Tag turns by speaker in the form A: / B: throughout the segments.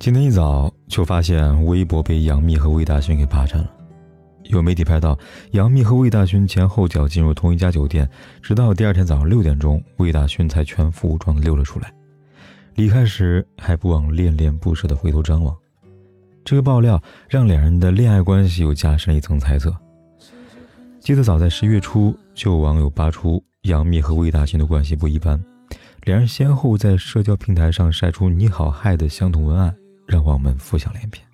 A: 今天一早就发现微博被杨幂和魏大勋给霸占了。有媒体拍到，杨幂和魏大勋前后脚进入同一家酒店，直到第二天早上六点钟，魏大勋才全副武装的溜了出来。离开时还不忘恋恋不舍的回头张望。这个爆料让两人的恋爱关系又加深了一层猜测。记得早在十月初，就有网友扒出杨幂和魏大勋的关系不一般，两人先后在社交平台上晒出“你好，嗨”的相同文案。让网们浮想联翩。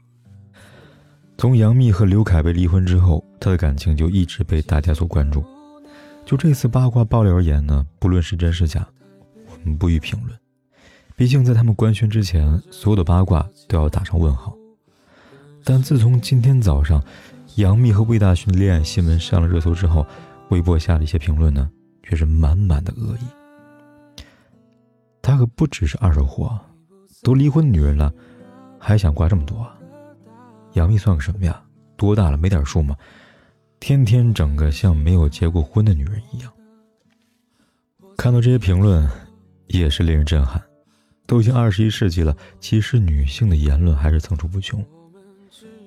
A: 从杨幂和刘恺威离婚之后，她的感情就一直被大家所关注。就这次八卦爆料而言呢，不论是真是假，我们不予评论。毕竟在他们官宣之前，所有的八卦都要打上问号。但自从今天早上，杨幂和魏大勋恋爱新闻上了热搜之后，微博下的一些评论呢，却是满满的恶意。他可不只是二手货，都离婚的女人了。还想挂这么多？杨幂算个什么呀？多大了没点数吗？天天整个像没有结过婚的女人一样。看到这些评论，也是令人震撼。都已经二十一世纪了，其实女性的言论还是层出不穷。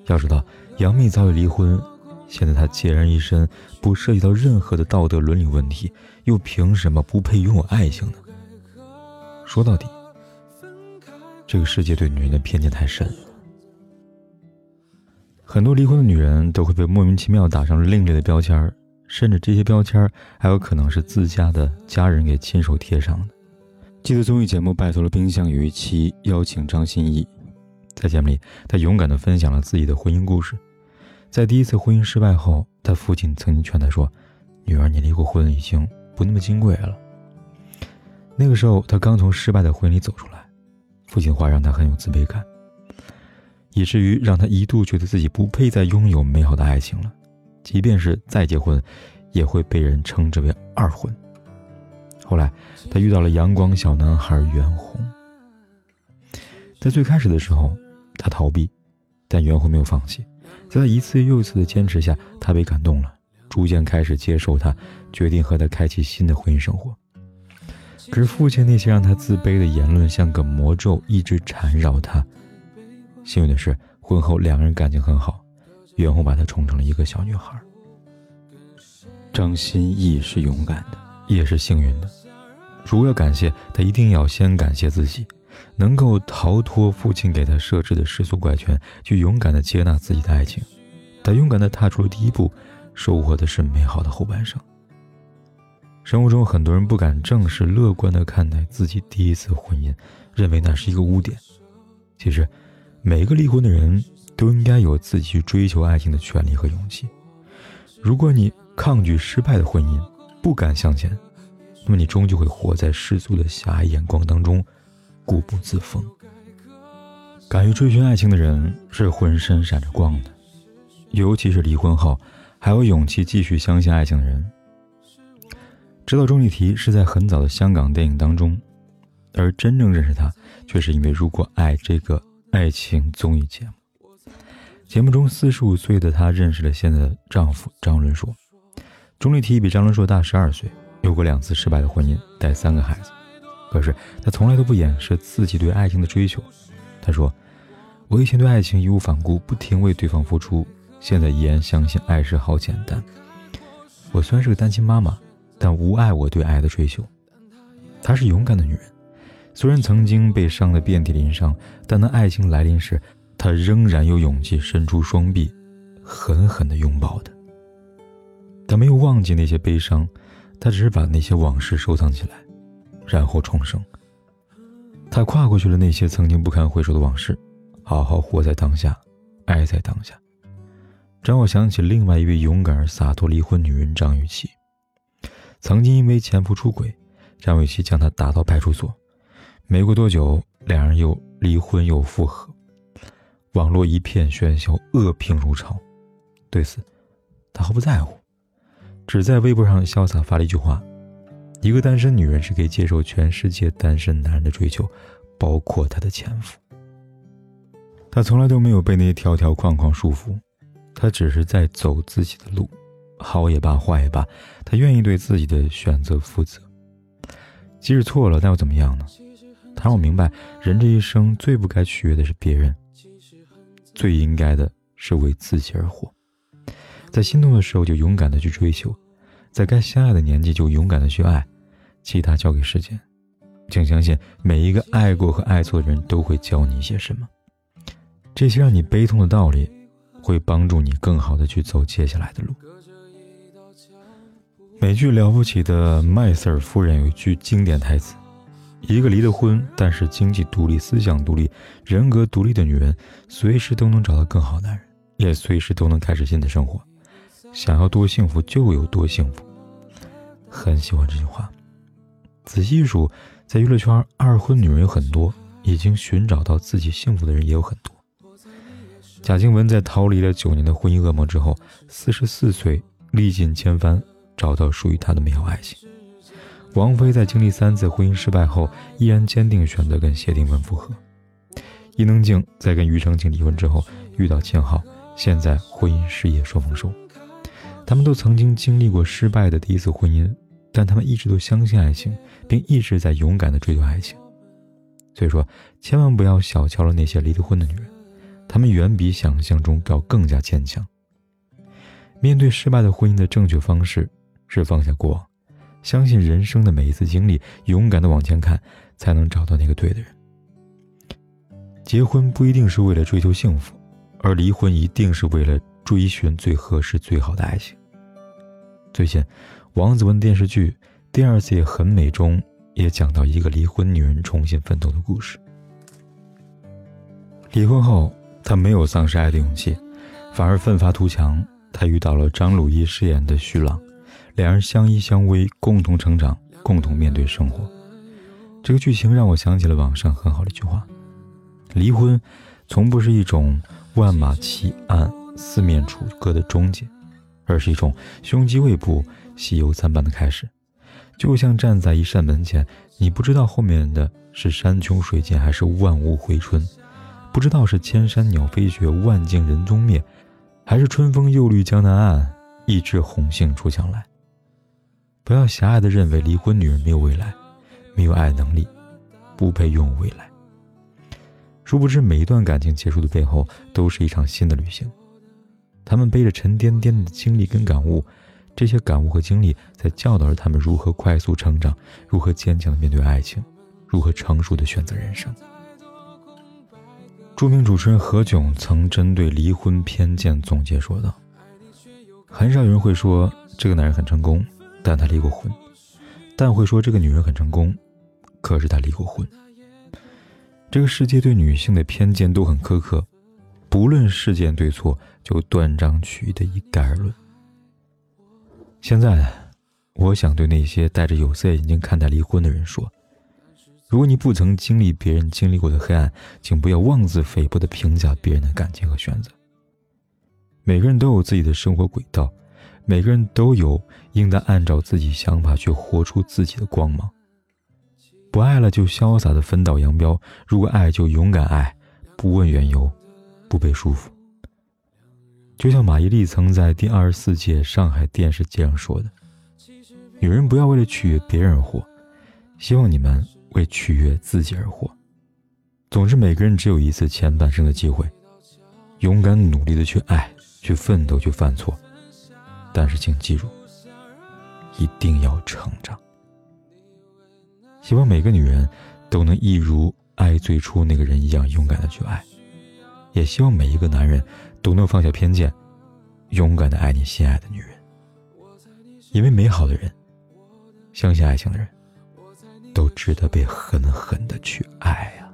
A: 要知道，杨幂早已离婚，现在她孑然一身，不涉及到任何的道德伦理问题，又凭什么不配拥有爱情呢？说到底。这个世界对女人的偏见太深，很多离婚的女人都会被莫名其妙打上另类的标签甚至这些标签还有可能是自家的家人给亲手贴上的。记得综艺节目《拜托了冰箱》有一期邀请张歆艺，在节目里，她勇敢地分享了自己的婚姻故事。在第一次婚姻失败后，她父亲曾经劝她说：“女儿，你离过婚已经不那么金贵了。”那个时候，她刚从失败的婚姻里走出来。父亲话让他很有自卑感，以至于让他一度觉得自己不配再拥有美好的爱情了，即便是再结婚，也会被人称之为二婚。后来，他遇到了阳光小男孩袁弘。在最开始的时候，他逃避，但袁弘没有放弃，在他一次又一次的坚持下，他被感动了，逐渐开始接受他，决定和他开启新的婚姻生活。可是父亲那些让他自卑的言论像个魔咒，一直缠绕他。幸运的是，婚后两个人感情很好，袁弘把她宠成了一个小女孩。张歆艺是勇敢的，也是幸运的。如果要感谢她，一定要先感谢自己，能够逃脱父亲给她设置的世俗怪圈，去勇敢的接纳自己的爱情。他勇敢的踏出了第一步，收获的是美好的后半生。生活中，很多人不敢正视、乐观地看待自己第一次婚姻，认为那是一个污点。其实，每一个离婚的人都应该有自己去追求爱情的权利和勇气。如果你抗拒失败的婚姻，不敢向前，那么你终究会活在世俗的狭隘眼光当中，固步自封。敢于追寻爱情的人是浑身闪着光的，尤其是离婚后还有勇气继续相信爱情的人。知道钟丽缇是在很早的香港电影当中，而真正认识她，却是因为《如果爱》这个爱情综艺节目。节目中，四十五岁的她认识了现在的丈夫张伦硕。钟丽缇比张伦硕大十二岁，有过两次失败的婚姻，带三个孩子。可是她从来都不掩饰自己对爱情的追求。她说：“我以前对爱情义无反顾，不停为对方付出，现在依然相信爱是好简单。我虽然是个单亲妈妈。”但无碍我对爱的追求。她是勇敢的女人，虽然曾经被伤得遍体鳞伤，但当爱情来临时，她仍然有勇气伸出双臂，狠狠地拥抱的。她没有忘记那些悲伤，她只是把那些往事收藏起来，然后重生。她跨过去了那些曾经不堪回首的往事，好好活在当下，爱在当下。让我想起另外一位勇敢而洒脱离婚女人张雨绮。曾经因为前夫出轨，张雨绮将他打到派出所。没过多久，两人又离婚又复合，网络一片喧嚣，恶评如潮。对此，他毫不在乎，只在微博上潇洒发了一句话：“一个单身女人是可以接受全世界单身男人的追求，包括她的前夫。”他从来都没有被那些条条框框束缚，他只是在走自己的路，好也罢，坏也罢，他愿意对自己的选择负责。即使错了，那又怎么样呢？他让我明白，人这一生最不该取悦的是别人，最应该的是为自己而活。在心动的时候就勇敢的去追求，在该相爱的年纪就勇敢的去爱，其他交给时间。请相信，每一个爱过和爱错的人都会教你一些什么。这些让你悲痛的道理，会帮助你更好的去走接下来的路。美剧《了不起的麦瑟尔夫人》有一句经典台词。一个离了婚，但是经济独立、思想独立、人格独立的女人，随时都能找到更好男人，也随时都能开始新的生活。想要多幸福就有多幸福。很喜欢这句话。仔细一数，在娱乐圈二婚女人有很多，已经寻找到自己幸福的人也有很多。贾静雯在逃离了九年的婚姻噩梦之后，四十四岁历尽千帆，找到属于他的美好爱情。王菲在经历三次婚姻失败后，依然坚定选择跟谢霆锋复合。伊能静在跟庾澄庆离婚之后，遇到秦昊，现在婚姻事业双丰收。他们都曾经经历过失败的第一次婚姻，但他们一直都相信爱情，并一直在勇敢地追求爱情。所以说，千万不要小瞧了那些离了婚的女人，她们远比想象中要更加坚强。面对失败的婚姻的正确方式是放下过往。相信人生的每一次经历，勇敢的往前看，才能找到那个对的人。结婚不一定是为了追求幸福，而离婚一定是为了追寻最合适、最好的爱情。最近，王子文电视剧《第二次也很美》中也讲到一个离婚女人重新奋斗的故事。离婚后，她没有丧失爱的勇气，反而奋发图强。她遇到了张鲁一饰演的徐朗。两人相依相偎，共同成长，共同面对生活。这个剧情让我想起了网上很好的一句话：离婚，从不是一种万马齐喑、四面楚歌的终结，而是一种胸肌未卜、喜忧参半的开始。就像站在一扇门前，你不知道后面的是山穷水尽还是万物回春，不知道是千山鸟飞绝、万径人踪灭，还是春风又绿江南岸，一枝红杏出墙来。不要狭隘的认为离婚女人没有未来，没有爱能力，不配拥有未来。殊不知，每一段感情结束的背后，都是一场新的旅行。他们背着沉甸甸的经历跟感悟，这些感悟和经历，在教导着他们如何快速成长，如何坚强的面对爱情，如何成熟的选择人生。著名主持人何炅曾针对离婚偏见总结说道：“很少有人会说这个男人很成功。”但他离过婚，但会说这个女人很成功，可是他离过婚。这个世界对女性的偏见都很苛刻，不论事件对错，就断章取义的一概而论。现在，我想对那些戴着有色眼镜看待离婚的人说：如果你不曾经历别人经历过的黑暗，请不要妄自菲薄的评价别人的感情和选择。每个人都有自己的生活轨道。每个人都有应当按照自己想法去活出自己的光芒。不爱了就潇洒的分道扬镳，如果爱就勇敢爱，不问缘由，不被束缚。就像马伊琍曾在第二十四届上海电视节上说的：“女人不要为了取悦别人而活，希望你们为取悦自己而活。总之，每个人只有一次前半生的机会，勇敢努力的去爱，去奋斗，去犯错。”但是，请记住，一定要成长。希望每个女人都能一如爱最初那个人一样勇敢的去爱，也希望每一个男人都能放下偏见，勇敢的爱你心爱的女人。因为美好的人，相信爱情的人，都值得被狠狠的去爱啊。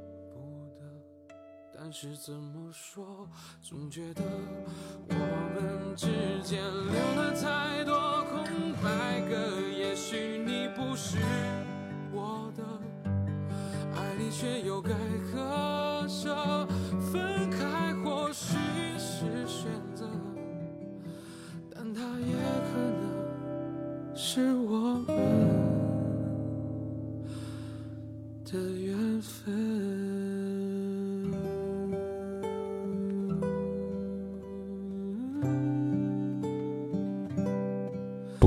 B: 但是怎么说，总觉得我们之间留了太多空白格。也许你不是我的，爱你却又该